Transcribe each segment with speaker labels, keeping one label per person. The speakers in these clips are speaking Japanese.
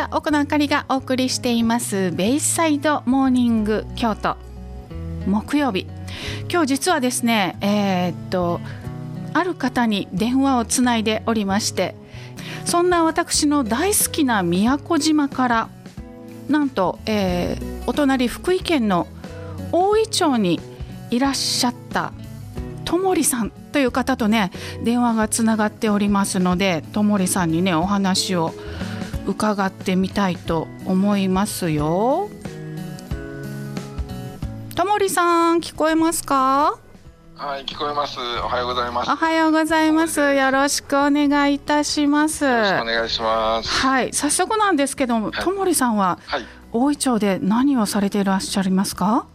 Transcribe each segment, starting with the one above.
Speaker 1: さあ奥野あかりがお送りしています。ベイサイドモーニング京都。木曜日。今日実はですねえー、っとある方に電話をつないでおりましてそんな私の大好きな宮古島からなんと、えー、お隣福井県の大井町にいらっしゃったともりさんという方とね電話がつながっておりますのでともりさんにねお話を伺ってみたいと思いますよ。ともりさん聞こえますか？
Speaker 2: はい聞こえます。おはようございます。
Speaker 1: おはようございます。よろしくお願いいたします。よ
Speaker 2: ろしくお願いします。
Speaker 1: はい早速なんですけども、ともりさんは、はい、大井町で何をされていらっしゃいますか？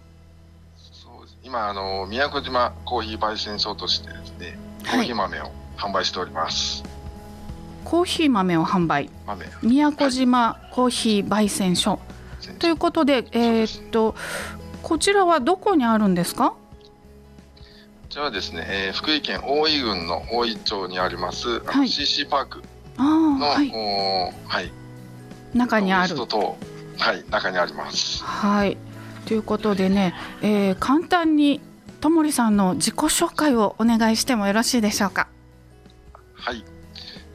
Speaker 2: 今あの宮古島コーヒー焙煎所としてですね、コーヒー豆を販売しております。はい
Speaker 1: コーヒー豆を販売。宮古島コーヒー焙煎所、はい、ということで、えー、っとこちらはどこにあるんですか？こ
Speaker 2: ちらはですね、えー、福井県大井郡の大井町にあります、はい、CC パークのはい、はい、
Speaker 1: 中にある。
Speaker 2: はい中にあります。
Speaker 1: はい。ということでね、えー、簡単にともりさんの自己紹介をお願いしてもよろしいでしょうか？
Speaker 2: はい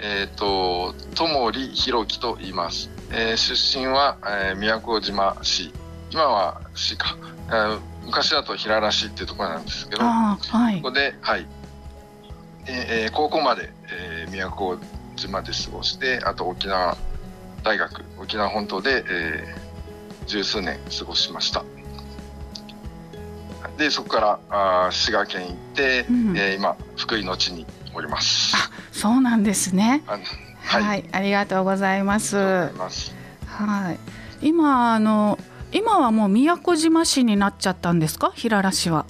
Speaker 2: えっ、ー、と、ともりひろきと言います。えー、出身は、えー、宮古島市。今は市か。えー、昔だと平良市っていうところなんですけど、はい、ここで、はい。えー、高校まで、えー、宮古島で過ごして、あと沖縄大学、沖縄本島で、えー、十数年過ごしました。で、そこからあ滋賀県行って、うん、えー、今、福井の地におります。
Speaker 1: あ、そうなんですね。はい、はい、ありがとうございます。はい。今あの今はもう宮古島市になっちゃったんですか、平良市は。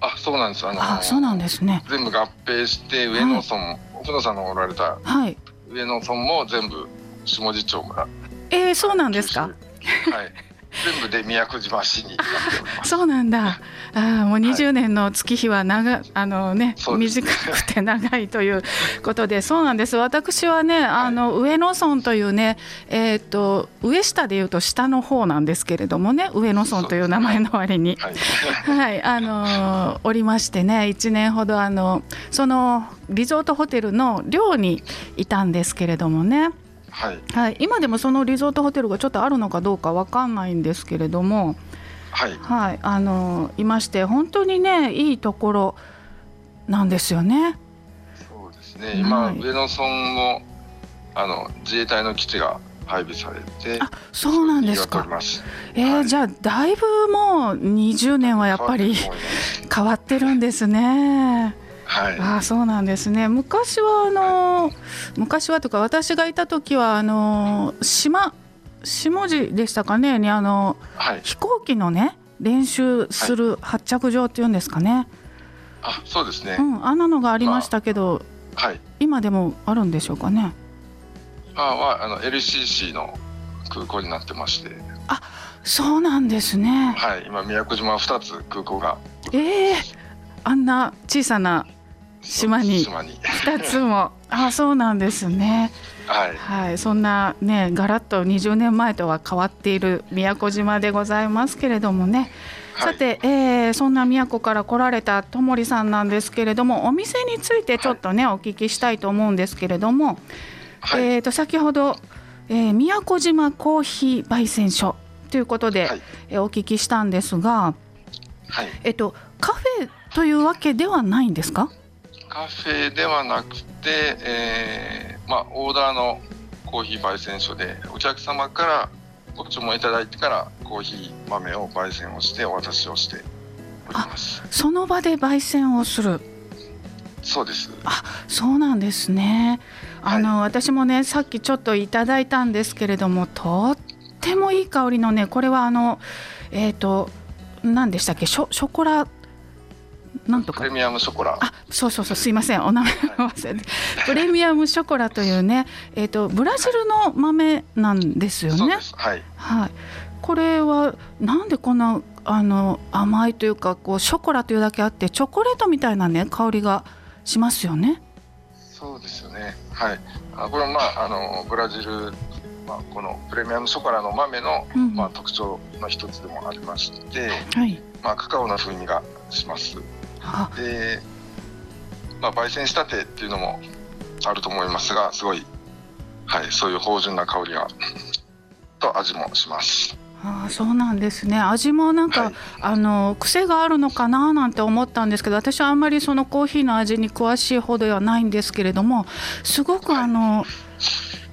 Speaker 2: あ、そうなんです。あの
Speaker 1: あ、そうなんですね。
Speaker 2: 全部合併して上野村、はい、奥野さんのおられた、はい、上野村も全部下地町村。
Speaker 1: えー、そうなんですか？はい。
Speaker 2: 全部で宮古島市に
Speaker 1: そうなんだ。あもう20年の月日は長、あのね、短くて長いということで、そうなんです。私はね、あの、上野村というね、えっ、ー、と上下でいうと下の方なんですけれどもね、上野村という名前の割に、はい、はい、あのおりましてね、1年ほどあのそのリゾートホテルの寮にいたんですけれどもね。はい、はい、今でもそのリゾートホテルがちょっとあるのかどうか分かんないんですけれども、はい、はい、あのいまして本当にねいいところなんですよね。
Speaker 2: そうですね。今、はい、上野村もあの自衛隊の基地が配備されて、あ
Speaker 1: そうなんですか。えー、はい、じゃあだいぶもう20年はやっぱり変わってるんですね。はい、あそうなんですね。昔はあの、はい、昔はとか私がいた時はあの島下地でしたかね。にあの、はい、飛行機のね練習する発着場っていうんですかね、
Speaker 2: あそうですね、
Speaker 1: うん、あんなのがありましたけど、まあ、はい、今でもあるんでしょうかね。
Speaker 2: 今はあの LCC の空港になってまして。
Speaker 1: あそうなんですね。
Speaker 2: はい。今宮古島は2つ空港が。
Speaker 1: ええー、あんな小さな島に。2つも。あそうなんですね。はい、はい、そんなねガラッと20年前とは変わっている宮古島でございますけれどもね、はい、さて、えー、そんな宮古から来られたともりさんなんですけれどもお店についてちょっとね、はい、お聞きしたいと思うんですけれども、はい、えー、と先ほど、えー、宮古島コーヒー焙煎所ということで、はい、えー、お聞きしたんですが、はい。えーとカフェというわけではないんですか？
Speaker 2: カフェではなくて、えーまあ、オーダーのコーヒー焙煎所でお客様からご注文いただいてからコーヒー豆を焙煎をしてお渡しをしております。
Speaker 1: その場で焙煎をする。
Speaker 2: そうです。
Speaker 1: あそうなんですね。あの、はい、私もねさっきちょっといただいたんですけれどもとってもいい香りのねこれはあのえっ、ー、と何でしたっけ？ショショコラ
Speaker 2: なんとか。プレミアムショコラ。
Speaker 1: あそうそうそうすいません。お名前忘れて、プレミアムショコラというねえっ、ー、とブラジルの豆なんですよね。はい、はい、これはなんでこんなあの甘いというかこうショコラというだけあってチョコレートみたいなね香りがしますよね。
Speaker 2: そうですよね。はい。あこれはまああのブラジルまあ、このプレミアムショコラの豆の、
Speaker 1: うん。
Speaker 2: まあ、特徴の一つでもありまして、
Speaker 1: はい。
Speaker 2: まあ、カカオの風味がします。
Speaker 1: あ、
Speaker 2: で、まあ、焙煎したてっていうのもあると思いますがすごい、はい、そういう芳醇な香りが と味もします。
Speaker 1: あーそうなんですね味もなんか、
Speaker 2: はい
Speaker 1: あの癖があるのかななんて思ったんですけど私はあんまりそのコーヒーの味に詳しいほどではないんですけれどもすごく
Speaker 2: はい
Speaker 1: あの、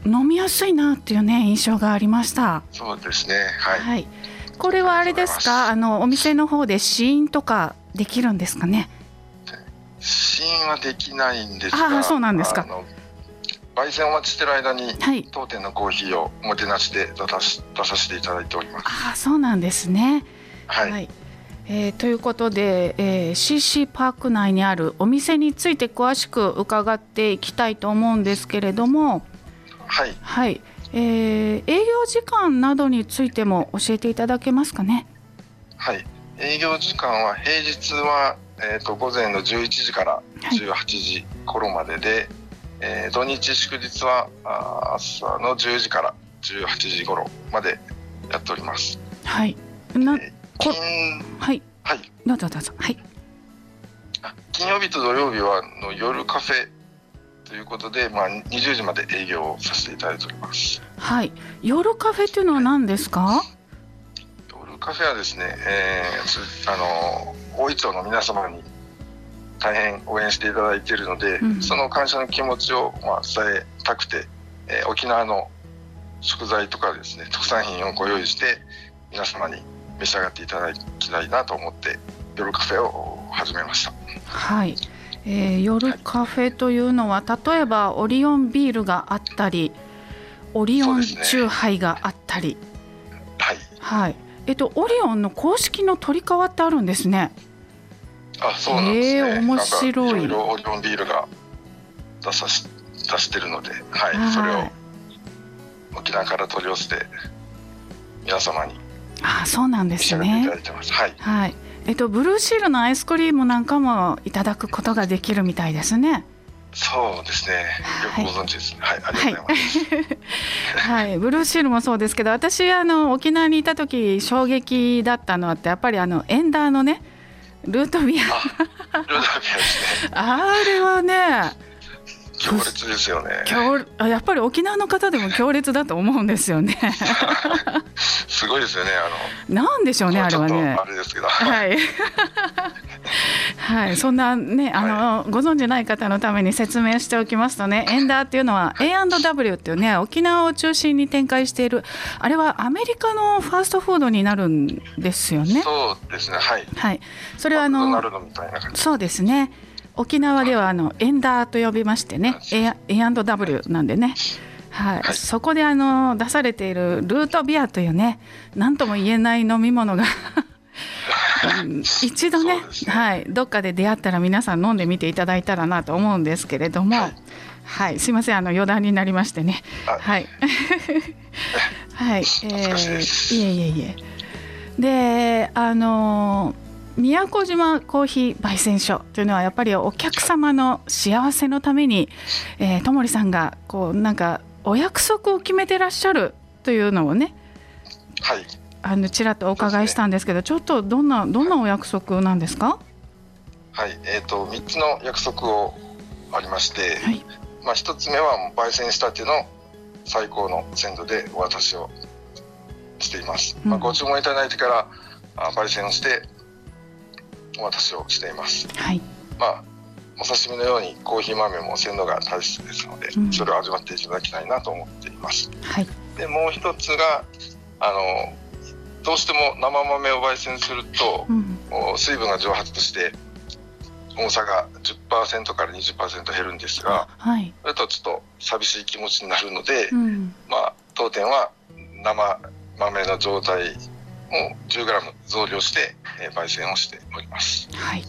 Speaker 1: 飲みやすいなっていうね印象がありました。
Speaker 2: そうですね。はい。
Speaker 1: はい、これはあれですか？あのお店の方で試飲とかできるんですかね？
Speaker 2: 試飲はできないんですが、
Speaker 1: あーそうなんですか。
Speaker 2: 焙煎をお待ちしてる間に
Speaker 1: はい。
Speaker 2: 当店のコーヒーをおもてなしで出さし出させていただいております。
Speaker 1: あーそうなんですね。
Speaker 2: はい。
Speaker 1: えーということで、えー CC パーク内にあるお店について詳しく伺っていきたいと思うんですけれども、
Speaker 2: はい。
Speaker 1: はいえー営業時間などについても教えていただけますかね？
Speaker 2: はい。営業時間は平日はえっ、と午前の11時から
Speaker 1: はい
Speaker 2: 18時頃までで、えー土日祝日はあー朝の10時から18時頃までやっております。
Speaker 1: はい、な
Speaker 2: えー金
Speaker 1: はい
Speaker 2: はい。
Speaker 1: どうぞどうぞはい
Speaker 2: あ金曜日と土曜日はあの夜カフェということで、まあ、20時まで営業をさせていただいております。
Speaker 1: はい夜カフェっていうのは何ですか？
Speaker 2: 夜カフェはですね、えーつあの大井町の皆様に大変応援していただいているので、
Speaker 1: うん
Speaker 2: その感謝の気持ちを、まあ、伝えたくて、えー沖縄の食材とかですね特産品をご用意して皆様に召し上がっていただきたいなと思って夜カフェを始めました。
Speaker 1: はい、えー夜カフェというのは例えばオリオンビールがあったりオリオンチューハイがあったり、
Speaker 2: はい、
Speaker 1: はいえっとオリオンの公式の取り替わってあるんですね。
Speaker 2: あ、そうなんですね。
Speaker 1: えー面白い
Speaker 2: オリオンビールが出さし出してるので、はい、
Speaker 1: はい
Speaker 2: それを沖縄から取り寄せて皆様に
Speaker 1: あそうなんですね
Speaker 2: だ。いてます。はい、
Speaker 1: はい。えっとブルーシールのアイスクリームなんかもいただくことができるみたいですね。
Speaker 2: そうですね。
Speaker 1: はい
Speaker 2: よくご存知ですね。はい、ありがとうございます。
Speaker 1: はい、ブルーシールもそうですけど、私あの沖縄にいた時衝撃だったのってやっぱりあのエンダーのねルートビア、
Speaker 2: あ、ルーダービアですね。
Speaker 1: あれはね、
Speaker 2: 強烈ですよね。
Speaker 1: 強あやっぱり沖縄の方でも強烈だと思うんですよね。
Speaker 2: すごいですよね。あ
Speaker 1: なんでしょうね
Speaker 2: の、
Speaker 1: あれはね
Speaker 2: あ。れですけど、
Speaker 1: はい。はい、そんなね、あの、ご存知ない方のために説明しておきますとね、エンダーっていうのは A&W っていうね、沖縄を中心に展開している。あれはアメリカのファーストフードになるんですよね。
Speaker 2: そうですね。はい。
Speaker 1: はい、それはあの。そうですね。沖縄ではあのエンダーと呼びましてね、A&W なんでね。はい、
Speaker 2: はい。
Speaker 1: そこであの出されているルートビアというね、何とも言えない飲み物がうん一度ね
Speaker 2: ね。
Speaker 1: はい、どっかで出会ったら皆さん飲んでみていただいたらなと思うんですけれども、
Speaker 2: は
Speaker 1: はい。い、すいませんあの余談になりましてね。
Speaker 2: あ
Speaker 1: はい。はい、え
Speaker 2: 恥ずかしい
Speaker 1: えいえいえ。で、あの宮古島コーヒー焙煎所というのはやっぱりお客様の幸せのために、えー、ともりさんがこうなんかお約束を決めてらっしゃるというのをね、
Speaker 2: はい。
Speaker 1: あのちらっとお伺いしたんですけど、ちょっとどんなどんなお約束なんですか？
Speaker 2: はい。えっ、と、三つの約束をありまして、
Speaker 1: はい
Speaker 2: まあ、一つ目は焙煎したての最高の鮮度でお渡しをしています。
Speaker 1: うん
Speaker 2: まあ、ご注文いただいてからあ焙煎をしてお渡しをしています。
Speaker 1: はい。
Speaker 2: まあ、お刺身のようにコーヒー豆も鮮度が大切ですので、
Speaker 1: うん。
Speaker 2: それを味わっていただきたいなと思っています。
Speaker 1: はい。
Speaker 2: で、もう一つが、あの、どうしても生豆を焙煎すると
Speaker 1: う、ん。
Speaker 2: お水分が蒸発して重さが10%から20%減るんですが
Speaker 1: はい。
Speaker 2: それとちょっと寂しい気持ちになるので、
Speaker 1: うん。
Speaker 2: まあ、当店は生豆の状態を 10g 増量して、えー焙煎をしております。
Speaker 1: はい。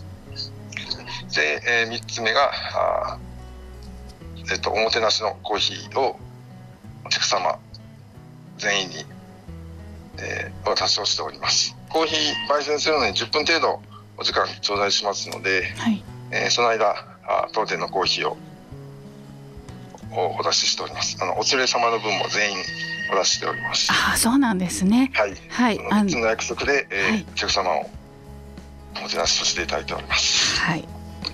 Speaker 2: で、え3つ目がえっとおもてなしのコーヒーをお客様全員に、えーお渡しをしております。コーヒー焙煎するのに10分程度お時間頂戴しますので、
Speaker 1: はい。
Speaker 2: えーその間あ当店のコーヒーををお出ししております。あのお連れ様の分も全員お出ししております。
Speaker 1: ああそうなんですね。
Speaker 2: はい、
Speaker 1: はい。
Speaker 2: その3つの約束で、えー
Speaker 1: はい。
Speaker 2: お客様をおもてなしさせていただいております。
Speaker 1: はい。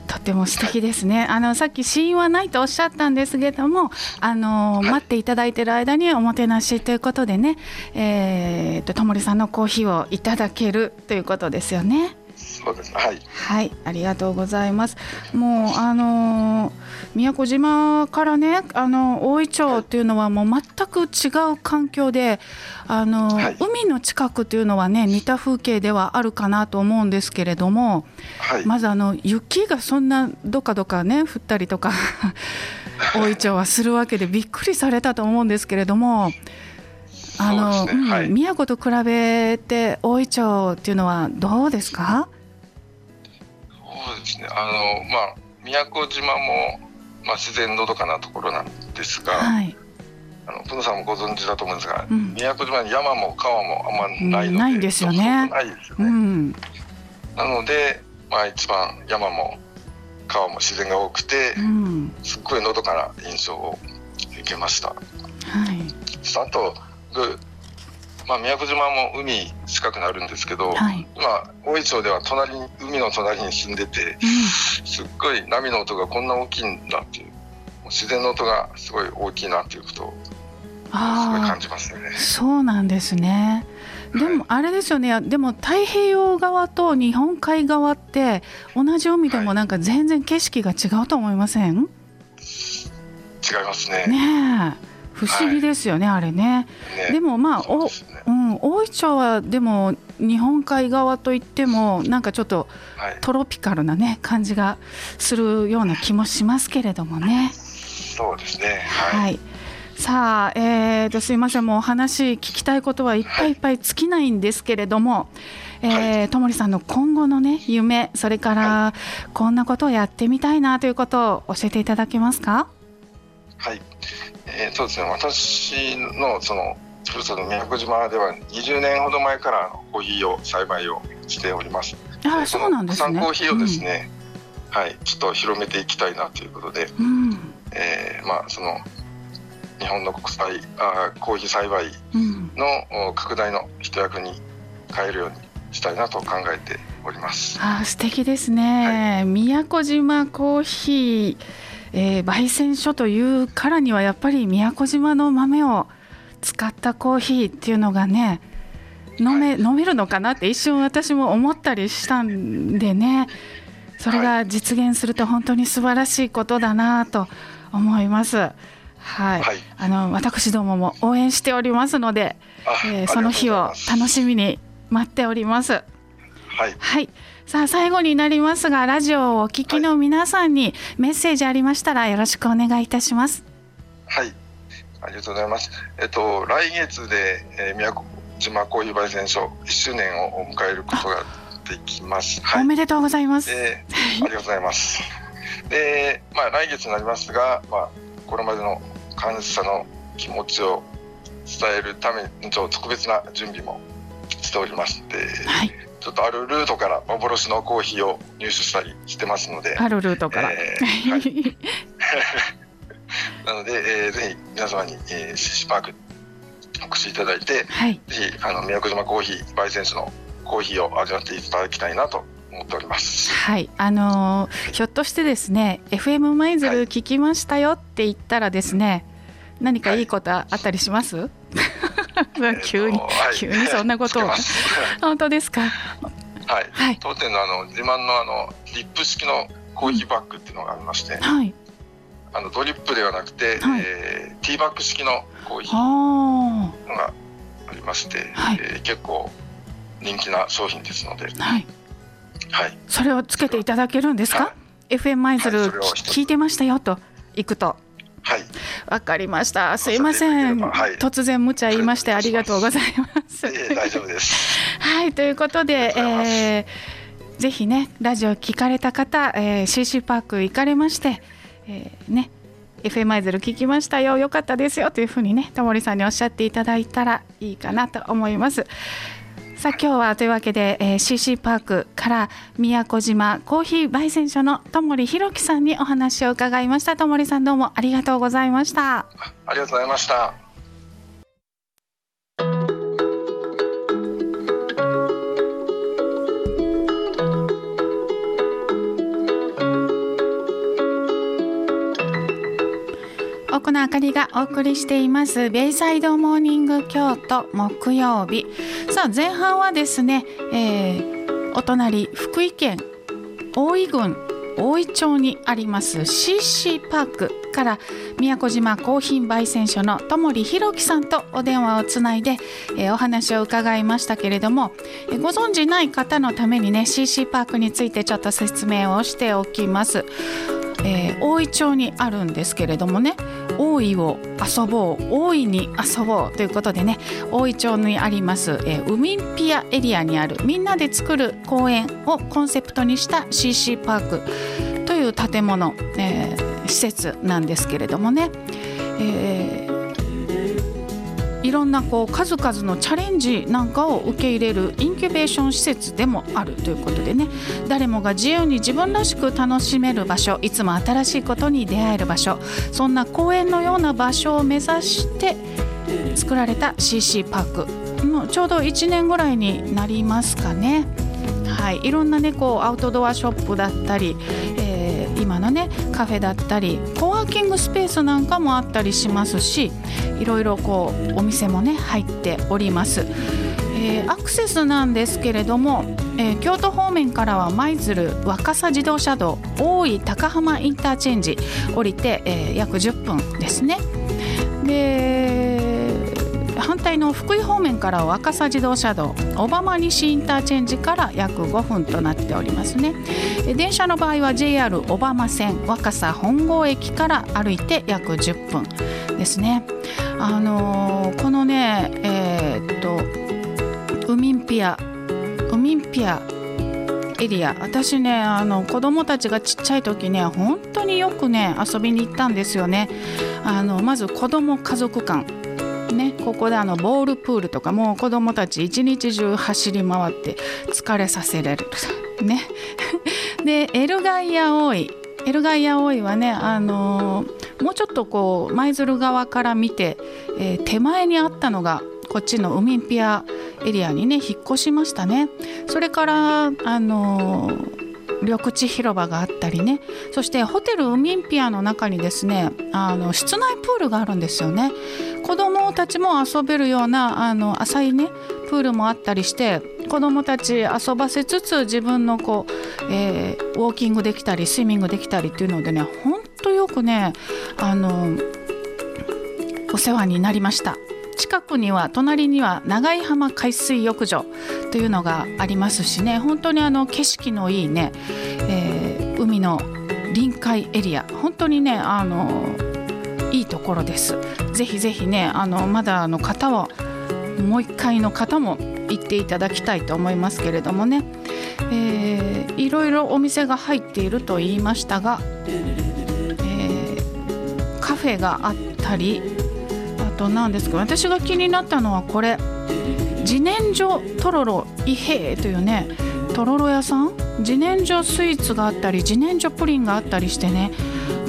Speaker 1: とても素敵ですね、あのさっき死因はないとおっしゃったんですけれどもあの、
Speaker 2: はい。
Speaker 1: 待っていただいている間におもてなしということでね、えー、とともりさんのコーヒーをいただけるということですよね。
Speaker 2: そうです。ねはい。
Speaker 1: はい、ありがとうございます。もうあのー宮古島からね、あの大井町っていうのはもう全く違う環境で、あのー
Speaker 2: はい。
Speaker 1: 海の近くっていうのはね似た風景ではあるかなと思うんですけれども、
Speaker 2: はい、
Speaker 1: まずあの雪がそんなどかどかね降ったりとか大井町はするわけでびっくりされたと思うんですけれども。あの
Speaker 2: ね。はい。
Speaker 1: うん宮古と比べて大井町っていうのはどうですか？
Speaker 2: そうですねあのまあ宮古島も、まあ、自然のどかなところなんですが、
Speaker 1: はい。
Speaker 2: あのプノさんもご存知だと思うんですが、
Speaker 1: うん
Speaker 2: 宮古島に山も川もあんまないので、
Speaker 1: うんないんですよね
Speaker 2: ないですよ
Speaker 1: う
Speaker 2: ね、
Speaker 1: ん。
Speaker 2: なので、まあ、一番山も川も自然が多くて
Speaker 1: う、ん。
Speaker 2: すっごいのどかな印象を受けました。
Speaker 1: はい。
Speaker 2: あと、ぐまあ、宮古島も海近くなるんですけど、
Speaker 1: はい。
Speaker 2: 今大井町では隣に海の隣に住んでて
Speaker 1: う
Speaker 2: すっごい波の音がこんな大きいんだっていう自然の音がすごい大きいなっていうことを
Speaker 1: ん。
Speaker 2: すごい
Speaker 1: あ
Speaker 2: 感じますよね
Speaker 1: あ、。そうなんですね。でもあれですよね。でも太平洋側と日本海側って同じ海でもなんか全然景色が違うと思いません？
Speaker 2: 違いますね。
Speaker 1: ねえ。不思議ですよね、あれね。
Speaker 2: ね
Speaker 1: でもまあ
Speaker 2: うね
Speaker 1: うん、大井町はでも日本海側といってもなんかちょっと
Speaker 2: はい、
Speaker 1: トロピカルなね感じがするような気もしますけれどもね。
Speaker 2: そうですね。はい。
Speaker 1: はい。さあ、えー、とすいませんもうお話聞きたいことはいっぱいいっぱい尽きないんですけれども、えーともりさんの今後のね夢それからこんなことをやってみたいなということを教えていただけますか？
Speaker 2: はい。えーそうですね。私のそのふるさと宮古島では20年ほど前からコーヒーを栽培をしております。
Speaker 1: あそうなんですね。
Speaker 2: コーヒーをですね、はい、ちょっと広めていきたいなということで、
Speaker 1: うん。うん。
Speaker 2: えーまあその日本の国際あーコーヒー栽培
Speaker 1: うん
Speaker 2: のお拡大の一役に変えるようにしたいなと考えております。
Speaker 1: あー素敵ですね、宮古島コーヒー、えー焙煎所というからにはやっぱり宮古島の豆を使ったコーヒーっていうのがね飲め,、飲めるのかなって一瞬私も思ったりしたんでねそれが実現すると本当に素晴らしいことだなと思います。はい、
Speaker 2: はい
Speaker 1: あの私どもも応援しておりますので、
Speaker 2: あ
Speaker 1: えーその日を楽しみに待っております。
Speaker 2: はい
Speaker 1: はい。さあ最後になりますがラジオをお聞きの皆さんにメッセージありましたらよろしくお願いいたします。
Speaker 2: はい、ありがとうございます。えっと来月で、えー、宮古島コーヒー焙煎所1周年を迎えることができます。はい。
Speaker 1: おめでとうございます。
Speaker 2: で、ありがとうございます。で、まあ来月になりますが、まあこれまでの感謝の気持ちを伝えるためにちょっと特別な準備もしておりまして、
Speaker 1: はい。
Speaker 2: ちょっとあるルートから幻のコーヒーを入手したりしてますので、
Speaker 1: あるルートから。
Speaker 2: えーはい なので、えーぜひ皆様に、えー、シシパークお越しいただいて、
Speaker 1: はい。
Speaker 2: ぜひあの宮古島コーヒー焙煎所のコーヒーを味わっていただきたいなと思っております。
Speaker 1: はい、あのーひょっとしてですね FM 舞鶴聞きましたよって言ったらですね、何かいいことあったりします、急に、
Speaker 2: はい
Speaker 1: 急にそんなことを。本当ですか？
Speaker 2: はい。
Speaker 1: はい。
Speaker 2: 当店のあの自慢のあのリップ式のコーヒーバッグっていうのがありまして、
Speaker 1: はい。
Speaker 2: あのドリップではなくて、
Speaker 1: はい。
Speaker 2: えーティーバッグ式のコーヒー
Speaker 1: あ
Speaker 2: のがありまして、
Speaker 1: はい。
Speaker 2: えー結構人気な商品ですので、
Speaker 1: あはい。
Speaker 2: はい。
Speaker 1: それをつけていただけるんですか、
Speaker 2: は
Speaker 1: FM 舞鶴、聞いてましたよと行くと。
Speaker 2: はい。
Speaker 1: わかりました。すいません、
Speaker 2: はい。
Speaker 1: 突然無茶言いまして ありがとうございます。
Speaker 2: えー大丈夫です。
Speaker 1: はいということでえーぜひねラジオ聞かれた方、えー、CC パーク行かれまして、えーね FM 舞鶴聞きましたよよかったですよというふうにねタモリさんにおっしゃっていただいたらいいかなと思いますさあ今日はというわけで、えー、CC パークから宮古島コーヒー焙煎所のともりひろきさんにお話を伺いました。ともりさんどうもありがとうございました。
Speaker 2: ありがとうございました。
Speaker 1: 奥野あかりがお送りしていますベイサイドモーニング京都木曜日さあ前半はですね、えー、お隣福井県大井郡大井町にあります CC パークから宮古島コーヒー焙煎所の友利弘樹さんとお電話をつないで、えー、お話を伺いましたけれども、えー、ご存じない方のためにね CC パークについてちょっと説明をしておきます。えー、大井町にあるんですけれどもね大井を遊ぼう大井に遊ぼうということでね大井町にあります、えー、ウミンピアエリアにあるみんなで作る公園をコンセプトにした CC パークという建物、えー、施設なんですけれどもね、えーいろんなこう数々のチャレンジなんかを受け入れるインキュベーション施設でもあるということでね。誰もが自由に自分らしく楽しめる場所いつも新しいことに出会える場所そんな公園のような場所を目指して作られた CC パーク。もうちょうど1年ぐらいになりますかね。はい、いろんなねこうアウトドアショップだったり、えー、今のねカフェだったりコワーキングスペースなんかもあったりしますしいろいろこうお店もね入っております。えー、アクセスなんですけれども、えー、京都方面からは舞鶴若狭自動車道大井高浜インターチェンジ降りて、えー、約10分ですね。で対の福井方面から若狭自動車道小浜西インターチェンジから約5分となっておりますね。電車の場合は JR 小浜線若狭本郷駅から歩いて約10分ですね。あのー、このねえー、っとウミンピアウミンピアエリア。私ねあの子供たちがちっちゃい時ね本当によくね遊びに行ったんですよね。あのまず子供家族館。ねここであのボールプールとかもう子どもたち一日中走り回って疲れさせられる。ね。でエルガイアオイ。エルガイアオイはねあのー、もうちょっとこう舞鶴側から見て、えー、手前にあったのがこっちのウミンピアエリアにね引っ越しましたね。それからあのー緑地広場があったりねそしてホテルウミンピアの中にですねあの室内プールがあるんですよね子どもたちも遊べるようなあの浅いねプールもあったりして子どもたち遊ばせつつ自分のこう、えー、ウォーキングできたりスイミングできたりっていうのでねほんとよくねあのお世話になりました。近くには隣には長井浜海水浴場というのがありますしね。本当にあの景色のいいね、えー、海の臨海エリア。本当にねあのいいところです。ぜひぜひねあのまだの方はもう一回の方も行っていただきたいと思いますけれどもね、えー、いろいろお店が入っていると言いましたが、えー、カフェがあったりとなんですけど私が気になったのはこれ。自然薯とろろ伊兵衛というねとろろ屋さん？自然薯スイーツがあったり自然薯プリンがあったりしてね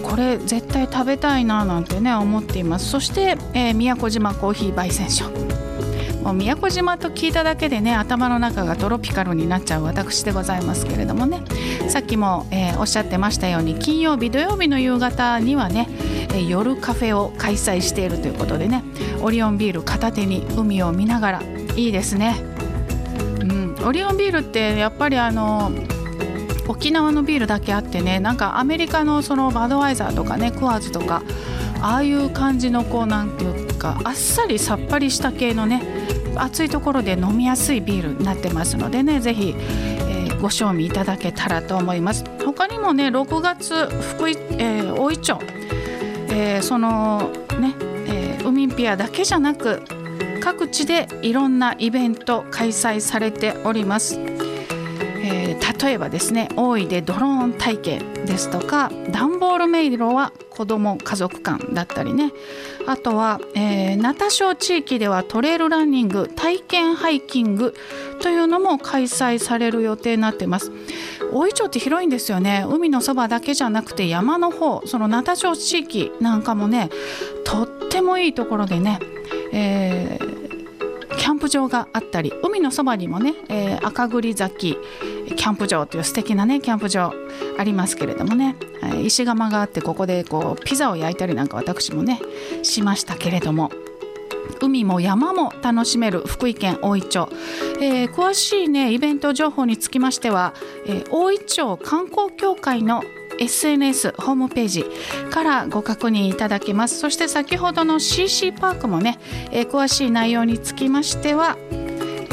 Speaker 1: これ絶対食べたいななんてね思っています。そして、えー、宮古島コーヒー焙煎所。もう宮古島と聞いただけでね頭の中がトロピカルになっちゃう私でございますけれどもね。さっきも、えー、おっしゃってましたように金曜日土曜日の夕方にはね、夜カフェを開催しているということでね。オリオンビール片手に海を見ながら。いいですね、うん、オリオンビールってやっぱりあの沖縄のビールだけあってねなんかアメリカのそのバドワイザーとかねクワーズとかああいう感じのこうなんていうかあっさりさっぱりした系のね暑いところで飲みやすいビールになってますのでねぜひ、えー、ご賞味いただけたらと思います。他にもね6月福井、えー、大井町、えー、そのね、えー、ウミンピアだけじゃなく各地でいろんなイベント開催されております、えー、例えばですね大井でドローン体験ですとか段ボール迷路は子ども家族館だったりねあとは、えー、ナタ町地域ではトレイルランニング体験ハイキングというのも開催される予定になってます。大井町って広いんですよね。海のそばだけじゃなくて山の方そのナタ町地域なんかもねとってもいいところでね、えーキャンプ場があったり海のそばにもね、えー、赤栗崎キャンプ場という素敵なねキャンプ場ありますけれどもね、石窯があってここでこうピザを焼いたりなんか私もねしましたけれども。海も山も楽しめる福井県大井町、えー、詳しいねイベント情報につきましては、えー、大井町観光協会の SNS ホームページからご確認いただけます。そして先ほどの CC パークもね、えー、詳しい内容につきましては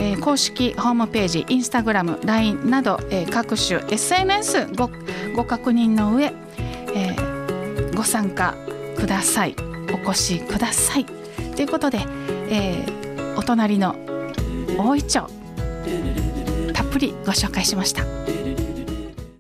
Speaker 1: えー、公式ホームページインスタグラム LINE など、えー、各種 SNS ごご確認の上、えー、ご参加ください。お越しください。ということで、えー、お隣の大井町たっぷりご紹介しました。